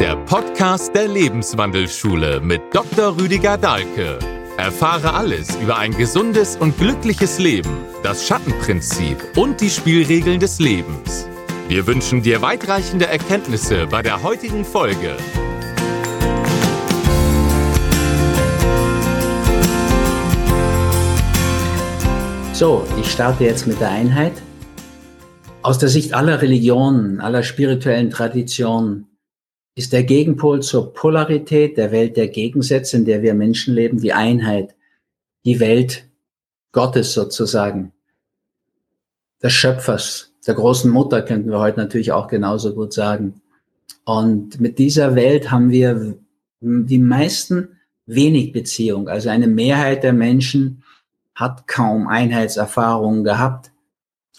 der Podcast der Lebenswandelschule mit Dr. Rüdiger Dahlke. Erfahre alles über ein gesundes und glückliches Leben, das Schattenprinzip und die Spielregeln des Lebens. Wir wünschen dir weitreichende Erkenntnisse bei der heutigen Folge. So, ich starte jetzt mit der Einheit. Aus der Sicht aller Religionen, aller spirituellen Traditionen ist der Gegenpol zur Polarität der Welt der Gegensätze, in der wir Menschen leben, die Einheit, die Welt Gottes sozusagen, des Schöpfers, der großen Mutter könnten wir heute natürlich auch genauso gut sagen. Und mit dieser Welt haben wir die meisten wenig Beziehung. Also eine Mehrheit der Menschen hat kaum Einheitserfahrungen gehabt,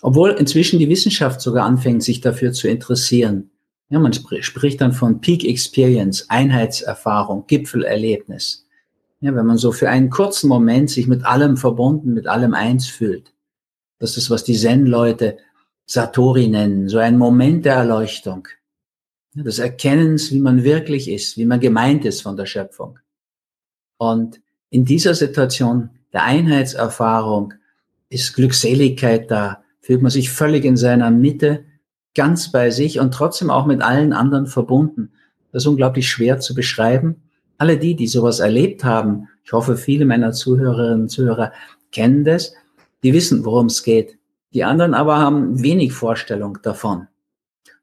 obwohl inzwischen die Wissenschaft sogar anfängt, sich dafür zu interessieren. Ja, man sp spricht dann von Peak Experience, Einheitserfahrung, Gipfelerlebnis. Ja, wenn man so für einen kurzen Moment sich mit allem verbunden, mit allem eins fühlt. Das ist, was die Zen-Leute Satori nennen, so ein Moment der Erleuchtung. Ja, des Erkennens, wie man wirklich ist, wie man gemeint ist von der Schöpfung. Und in dieser Situation der Einheitserfahrung ist Glückseligkeit da, fühlt man sich völlig in seiner Mitte, ganz bei sich und trotzdem auch mit allen anderen verbunden. Das ist unglaublich schwer zu beschreiben. Alle die, die sowas erlebt haben, ich hoffe, viele meiner Zuhörerinnen und Zuhörer kennen das, die wissen, worum es geht. Die anderen aber haben wenig Vorstellung davon.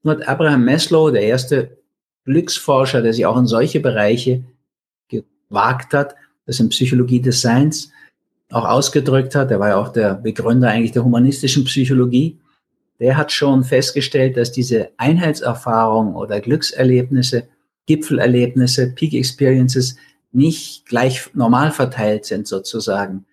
Nur hat Abraham Maslow, der erste Glücksforscher, der sich auch in solche Bereiche gewagt hat, das in Psychologie des Seins auch ausgedrückt hat, der war ja auch der Begründer eigentlich der humanistischen Psychologie, der hat schon festgestellt, dass diese Einheitserfahrung oder Glückserlebnisse, Gipfelerlebnisse, Peak Experiences nicht gleich normal verteilt sind sozusagen.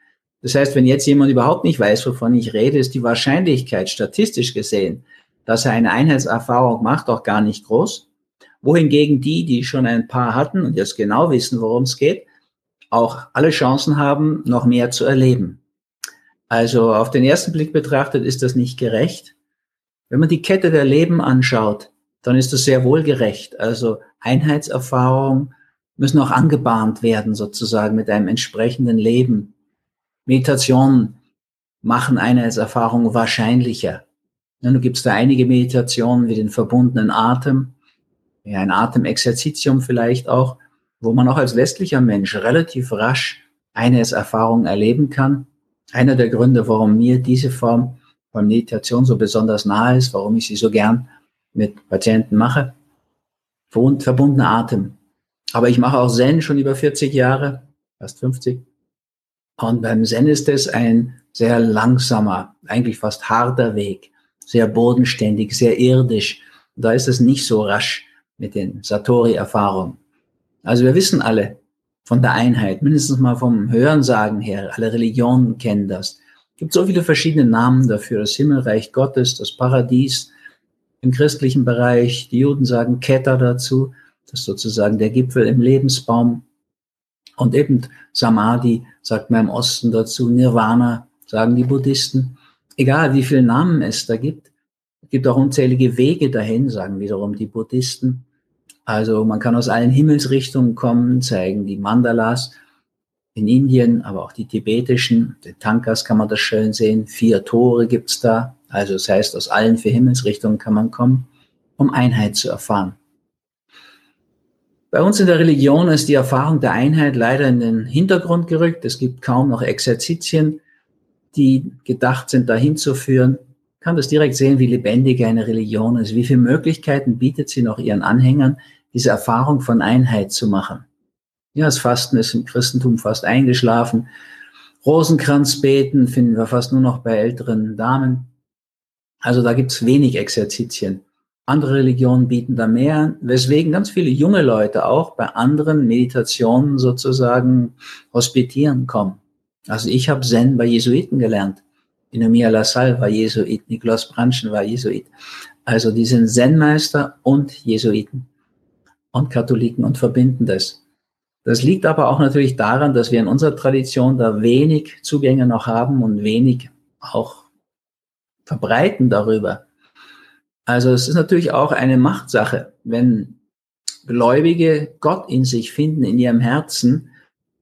Das heißt, wenn jetzt jemand überhaupt nicht weiß, wovon ich rede, ist die Wahrscheinlichkeit statistisch gesehen, dass er eine Einheitserfahrung macht, auch gar nicht groß. Wohingegen die, die schon ein paar hatten und jetzt genau wissen, worum es geht, auch alle Chancen haben, noch mehr zu erleben. Also auf den ersten Blick betrachtet ist das nicht gerecht. Wenn man die Kette der Leben anschaut, dann ist das sehr wohlgerecht. Also Einheitserfahrungen müssen auch angebahnt werden, sozusagen mit einem entsprechenden Leben. Meditationen machen Einheitserfahrungen wahrscheinlicher. Nun gibt es da einige Meditationen wie den verbundenen Atem, ja, ein Atemexerzitium vielleicht auch, wo man auch als westlicher Mensch relativ rasch Einheitserfahrungen erleben kann. Einer der Gründe, warum mir diese Form von Meditation so besonders nahe ist, warum ich sie so gern mit Patienten mache. Verbundener Atem. Aber ich mache auch Zen schon über 40 Jahre, fast 50. Und beim Zen ist es ein sehr langsamer, eigentlich fast harter Weg, sehr bodenständig, sehr irdisch. Da ist es nicht so rasch mit den Satori-Erfahrungen. Also wir wissen alle von der Einheit, mindestens mal vom Hörensagen her, alle Religionen kennen das gibt so viele verschiedene Namen dafür. Das Himmelreich Gottes, das Paradies im christlichen Bereich. Die Juden sagen Ketter dazu. Das ist sozusagen der Gipfel im Lebensbaum. Und eben Samadhi sagt man im Osten dazu. Nirvana sagen die Buddhisten. Egal wie viele Namen es da gibt. Es gibt auch unzählige Wege dahin, sagen wiederum die Buddhisten. Also man kann aus allen Himmelsrichtungen kommen, zeigen die Mandalas in Indien, aber auch die tibetischen, den Tankas kann man das schön sehen. Vier Tore gibt's da. Also das heißt, aus allen vier Himmelsrichtungen kann man kommen, um Einheit zu erfahren. Bei uns in der Religion ist die Erfahrung der Einheit leider in den Hintergrund gerückt. Es gibt kaum noch Exerzitien, die gedacht sind, dahin zu führen. Ich kann das direkt sehen, wie lebendig eine Religion ist. Wie viele Möglichkeiten bietet sie noch ihren Anhängern, diese Erfahrung von Einheit zu machen. Ja, das Fasten ist im Christentum fast eingeschlafen. Rosenkranz beten finden wir fast nur noch bei älteren Damen. Also da gibt's wenig Exerzitien. Andere Religionen bieten da mehr, weswegen ganz viele junge Leute auch bei anderen Meditationen sozusagen hospitieren kommen. Also ich habe Zen bei Jesuiten gelernt. Inomia Lassalle war Jesuit, Nikolaus Branschen war Jesuit. Also die sind Zen-Meister und Jesuiten und Katholiken und verbinden das. Das liegt aber auch natürlich daran, dass wir in unserer Tradition da wenig Zugänge noch haben und wenig auch verbreiten darüber. Also es ist natürlich auch eine Machtsache, wenn Gläubige Gott in sich finden, in ihrem Herzen,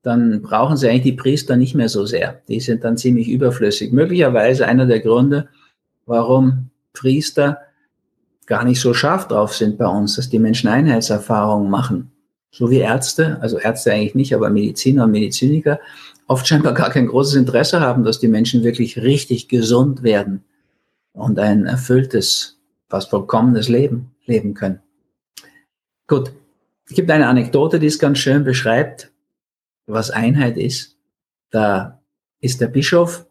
dann brauchen sie eigentlich die Priester nicht mehr so sehr. Die sind dann ziemlich überflüssig. Möglicherweise einer der Gründe, warum Priester gar nicht so scharf drauf sind bei uns, dass die Menschen Einheitserfahrungen machen. So wie Ärzte, also Ärzte eigentlich nicht, aber Mediziner und Mediziniker, oft scheinbar gar kein großes Interesse haben, dass die Menschen wirklich richtig gesund werden und ein erfülltes, fast vollkommenes Leben leben können. Gut, es gibt eine Anekdote, die es ganz schön beschreibt, was Einheit ist. Da ist der Bischof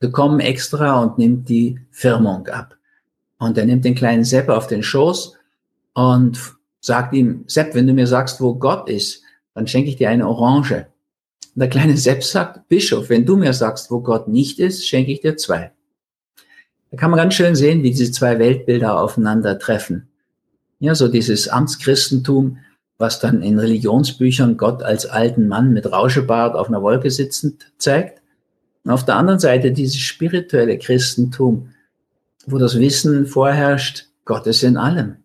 gekommen extra und nimmt die Firmung ab. Und er nimmt den kleinen Sepp auf den Schoß und sagt ihm, Sepp, wenn du mir sagst, wo Gott ist, dann schenke ich dir eine Orange. Und der kleine Sepp sagt, Bischof, wenn du mir sagst, wo Gott nicht ist, schenke ich dir zwei. Da kann man ganz schön sehen, wie diese zwei Weltbilder aufeinandertreffen. Ja, so dieses Amtschristentum, was dann in Religionsbüchern Gott als alten Mann mit Rauschebart auf einer Wolke sitzend zeigt. Und auf der anderen Seite dieses spirituelle Christentum, wo das Wissen vorherrscht, Gott ist in allem.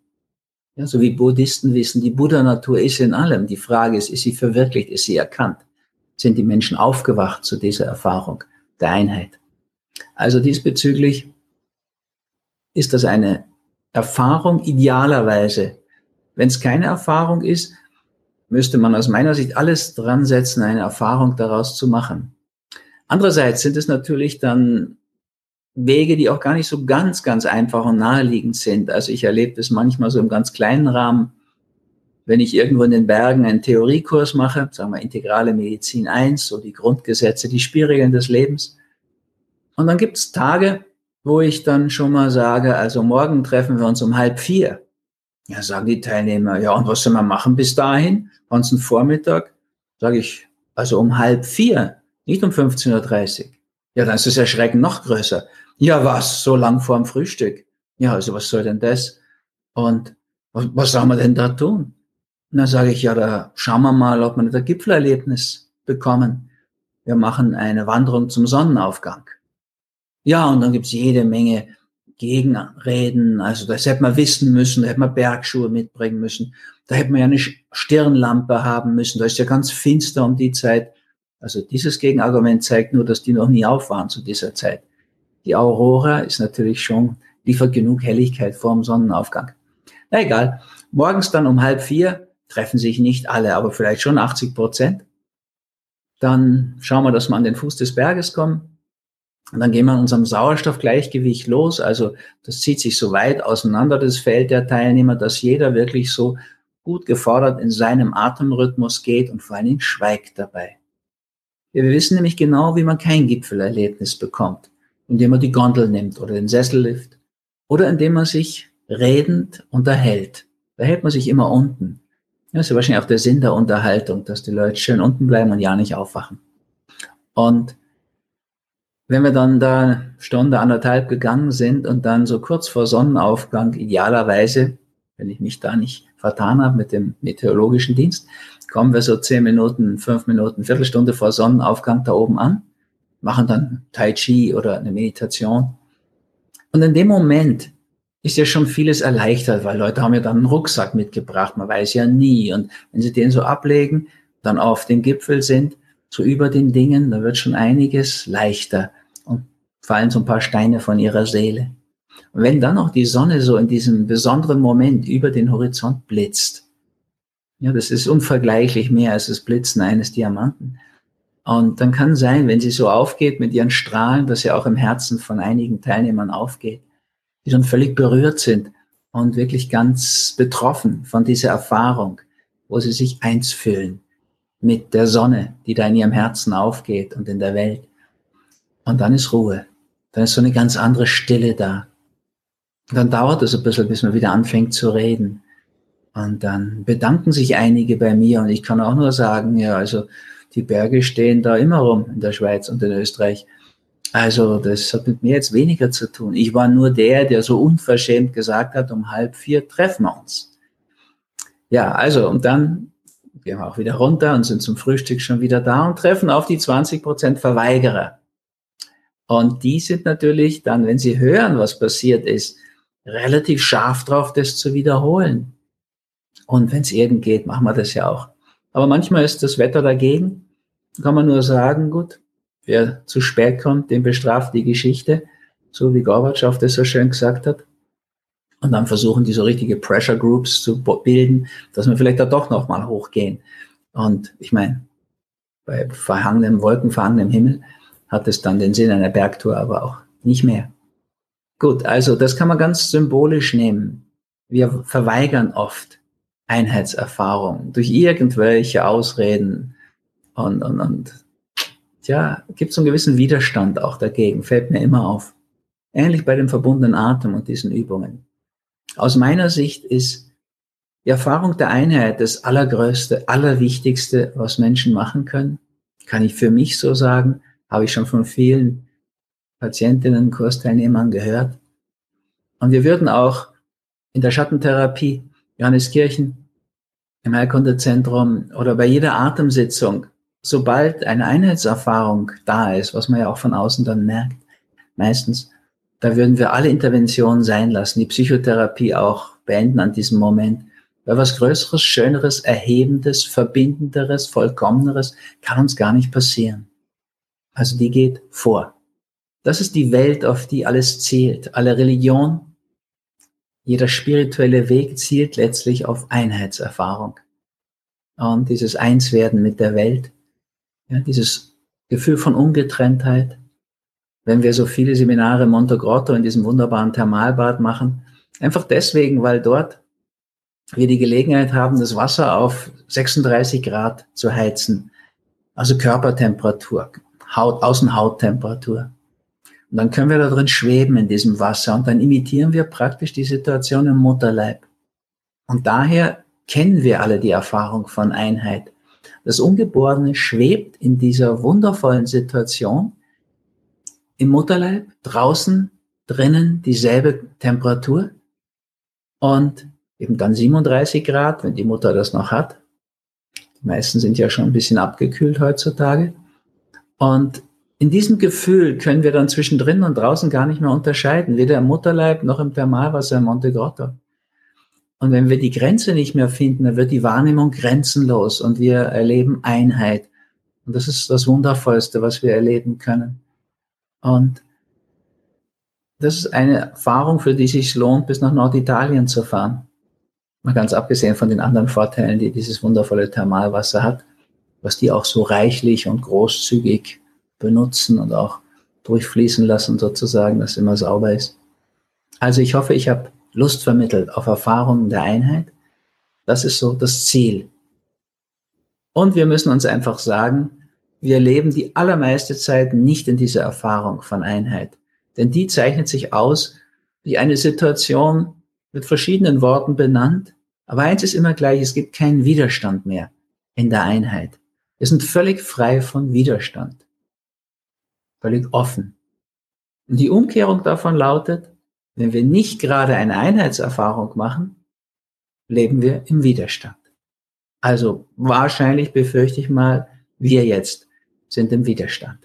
Ja, so wie Buddhisten wissen, die Buddha-Natur ist in allem. Die Frage ist, ist sie verwirklicht, ist sie erkannt? Sind die Menschen aufgewacht zu dieser Erfahrung der Einheit? Also diesbezüglich ist das eine Erfahrung idealerweise. Wenn es keine Erfahrung ist, müsste man aus meiner Sicht alles dran setzen, eine Erfahrung daraus zu machen. Andererseits sind es natürlich dann Wege, die auch gar nicht so ganz, ganz einfach und naheliegend sind. Also ich erlebe das manchmal so im ganz kleinen Rahmen, wenn ich irgendwo in den Bergen einen Theoriekurs mache, sagen wir integrale Medizin 1, so die Grundgesetze, die Spielregeln des Lebens. Und dann gibt es Tage, wo ich dann schon mal sage, also morgen treffen wir uns um halb vier. Ja, sagen die Teilnehmer, ja, und was soll man machen bis dahin? Ganzen Vormittag? Sage ich, also um halb vier, nicht um 15.30 Uhr. Ja, dann ist das Erschrecken noch größer. Ja, was? So lang vorm Frühstück? Ja, also was soll denn das? Und was, was soll man denn da tun? Und dann sage ich, ja, da schauen wir mal, ob wir nicht ein Gipfelerlebnis bekommen. Wir machen eine Wanderung zum Sonnenaufgang. Ja, und dann gibt's jede Menge Gegenreden. Also das hätte man wissen müssen, da hätte man Bergschuhe mitbringen müssen. Da hätte man ja eine Stirnlampe haben müssen. Da ist ja ganz finster um die Zeit. Also dieses Gegenargument zeigt nur, dass die noch nie auf waren zu dieser Zeit. Die Aurora ist natürlich schon, liefert genug Helligkeit vor dem Sonnenaufgang. Na egal. Morgens dann um halb vier treffen sich nicht alle, aber vielleicht schon 80 Prozent. Dann schauen wir, dass wir an den Fuß des Berges kommen. Und dann gehen wir in unserem Sauerstoffgleichgewicht los. Also das zieht sich so weit auseinander, das Feld der Teilnehmer, dass jeder wirklich so gut gefordert in seinem Atemrhythmus geht und vor allen Dingen schweigt dabei. Wir wissen nämlich genau, wie man kein Gipfelerlebnis bekommt, indem man die Gondel nimmt oder den Sessellift oder indem man sich redend unterhält. Da hält man sich immer unten. Das ist ja wahrscheinlich auch der Sinn der Unterhaltung, dass die Leute schön unten bleiben und ja nicht aufwachen. Und wenn wir dann da Stunde, anderthalb gegangen sind und dann so kurz vor Sonnenaufgang, idealerweise, wenn ich mich da nicht vertan habe mit dem meteorologischen Dienst, kommen wir so zehn Minuten, fünf Minuten, Viertelstunde vor Sonnenaufgang da oben an, machen dann Tai Chi oder eine Meditation. Und in dem Moment ist ja schon vieles erleichtert, weil Leute haben ja dann einen Rucksack mitgebracht, man weiß ja nie. Und wenn sie den so ablegen, dann auf dem Gipfel sind, so über den Dingen, da wird schon einiges leichter und fallen so ein paar Steine von ihrer Seele. Und wenn dann noch die Sonne so in diesem besonderen Moment über den Horizont blitzt, ja, das ist unvergleichlich mehr als das Blitzen eines Diamanten. Und dann kann sein, wenn sie so aufgeht mit ihren Strahlen, dass sie auch im Herzen von einigen Teilnehmern aufgeht, die dann völlig berührt sind und wirklich ganz betroffen von dieser Erfahrung, wo sie sich eins fühlen mit der Sonne, die da in ihrem Herzen aufgeht und in der Welt. Und dann ist Ruhe. Dann ist so eine ganz andere Stille da. Und dann dauert es ein bisschen, bis man wieder anfängt zu reden. Und dann bedanken sich einige bei mir und ich kann auch nur sagen, ja, also die Berge stehen da immer rum in der Schweiz und in Österreich. Also das hat mit mir jetzt weniger zu tun. Ich war nur der, der so unverschämt gesagt hat, um halb vier treffen wir uns. Ja, also und dann gehen wir auch wieder runter und sind zum Frühstück schon wieder da und treffen auf die 20 Prozent Verweigerer. Und die sind natürlich dann, wenn sie hören, was passiert ist, relativ scharf drauf, das zu wiederholen. Und wenn es irgend geht, machen wir das ja auch. Aber manchmal ist das Wetter dagegen. Kann man nur sagen, gut, wer zu spät kommt, den bestraft die Geschichte, so wie Gorbatschow das so schön gesagt hat. Und dann versuchen die so richtige Pressure Groups zu bilden, dass wir vielleicht da doch nochmal hochgehen. Und ich meine, bei verhangenem, wolkenverhangenem Himmel hat es dann den Sinn einer Bergtour, aber auch nicht mehr. Gut, also das kann man ganz symbolisch nehmen. Wir verweigern oft Einheitserfahrung durch irgendwelche Ausreden und, und, und ja, gibt es einen gewissen Widerstand auch dagegen, fällt mir immer auf. Ähnlich bei dem verbundenen Atem und diesen Übungen. Aus meiner Sicht ist die Erfahrung der Einheit das Allergrößte, Allerwichtigste, was Menschen machen können. Kann ich für mich so sagen, habe ich schon von vielen Patientinnen, Kursteilnehmern gehört. Und wir würden auch in der Schattentherapie, Johanneskirchen, im Heilkundezentrum oder bei jeder Atemsitzung, sobald eine Einheitserfahrung da ist, was man ja auch von außen dann merkt, meistens, da würden wir alle Interventionen sein lassen, die Psychotherapie auch beenden an diesem Moment. Weil was Größeres, Schöneres, Erhebendes, Verbindenderes, Vollkommeneres kann uns gar nicht passieren. Also die geht vor. Das ist die Welt, auf die alles zielt. Alle Religion, jeder spirituelle Weg zielt letztlich auf Einheitserfahrung. Und dieses Einswerden mit der Welt, ja, dieses Gefühl von Ungetrenntheit, wenn wir so viele Seminare in Monte Grotto in diesem wunderbaren Thermalbad machen, einfach deswegen, weil dort wir die Gelegenheit haben, das Wasser auf 36 Grad zu heizen, also Körpertemperatur, Haut, Außenhauttemperatur. Und dann können wir da drin schweben in diesem Wasser und dann imitieren wir praktisch die Situation im Mutterleib. Und daher kennen wir alle die Erfahrung von Einheit. Das Ungeborene schwebt in dieser wundervollen Situation im Mutterleib, draußen, drinnen dieselbe Temperatur und eben dann 37 Grad, wenn die Mutter das noch hat. Die meisten sind ja schon ein bisschen abgekühlt heutzutage. Und in diesem Gefühl können wir dann zwischen drinnen und draußen gar nicht mehr unterscheiden, weder im Mutterleib noch im Thermalwasser im Monte Grotto. Und wenn wir die Grenze nicht mehr finden, dann wird die Wahrnehmung grenzenlos und wir erleben Einheit. Und das ist das Wundervollste, was wir erleben können. Und das ist eine Erfahrung, für die es sich lohnt, bis nach Norditalien zu fahren. Mal ganz abgesehen von den anderen Vorteilen, die dieses wundervolle Thermalwasser hat, was die auch so reichlich und großzügig benutzen und auch durchfließen lassen, sozusagen, dass immer sauber ist. Also ich hoffe, ich habe Lust vermittelt auf Erfahrungen der Einheit. Das ist so das Ziel. Und wir müssen uns einfach sagen, wir leben die allermeiste Zeit nicht in dieser Erfahrung von Einheit. Denn die zeichnet sich aus wie eine Situation mit verschiedenen Worten benannt. Aber eins ist immer gleich, es gibt keinen Widerstand mehr in der Einheit. Wir sind völlig frei von Widerstand völlig offen. Und die Umkehrung davon lautet, wenn wir nicht gerade eine Einheitserfahrung machen, leben wir im Widerstand. Also wahrscheinlich befürchte ich mal, wir jetzt sind im Widerstand.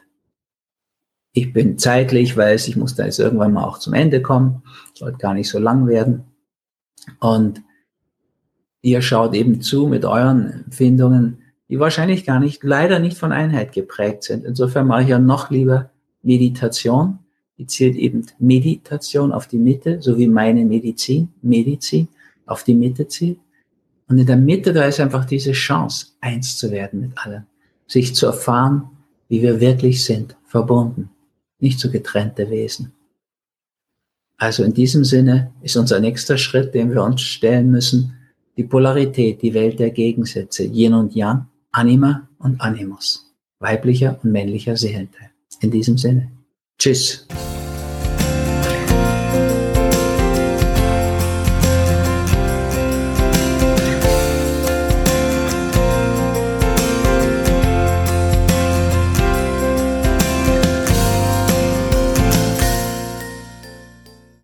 Ich bin zeitlich, weiß, ich muss da jetzt irgendwann mal auch zum Ende kommen, sollte gar nicht so lang werden. Und ihr schaut eben zu mit euren Empfindungen, die wahrscheinlich gar nicht, leider nicht von Einheit geprägt sind. Insofern mache ich ja noch lieber Meditation. Die zielt eben Meditation auf die Mitte, so wie meine Medizin, Medizin auf die Mitte zielt. Und in der Mitte, da ist einfach diese Chance, eins zu werden mit allem. Sich zu erfahren, wie wir wirklich sind, verbunden, nicht so getrennte Wesen. Also in diesem Sinne ist unser nächster Schritt, den wir uns stellen müssen, die Polarität, die Welt der Gegensätze, Yin und Yang, Anima und Animus, weiblicher und männlicher Seelenteil. In diesem Sinne. Tschüss.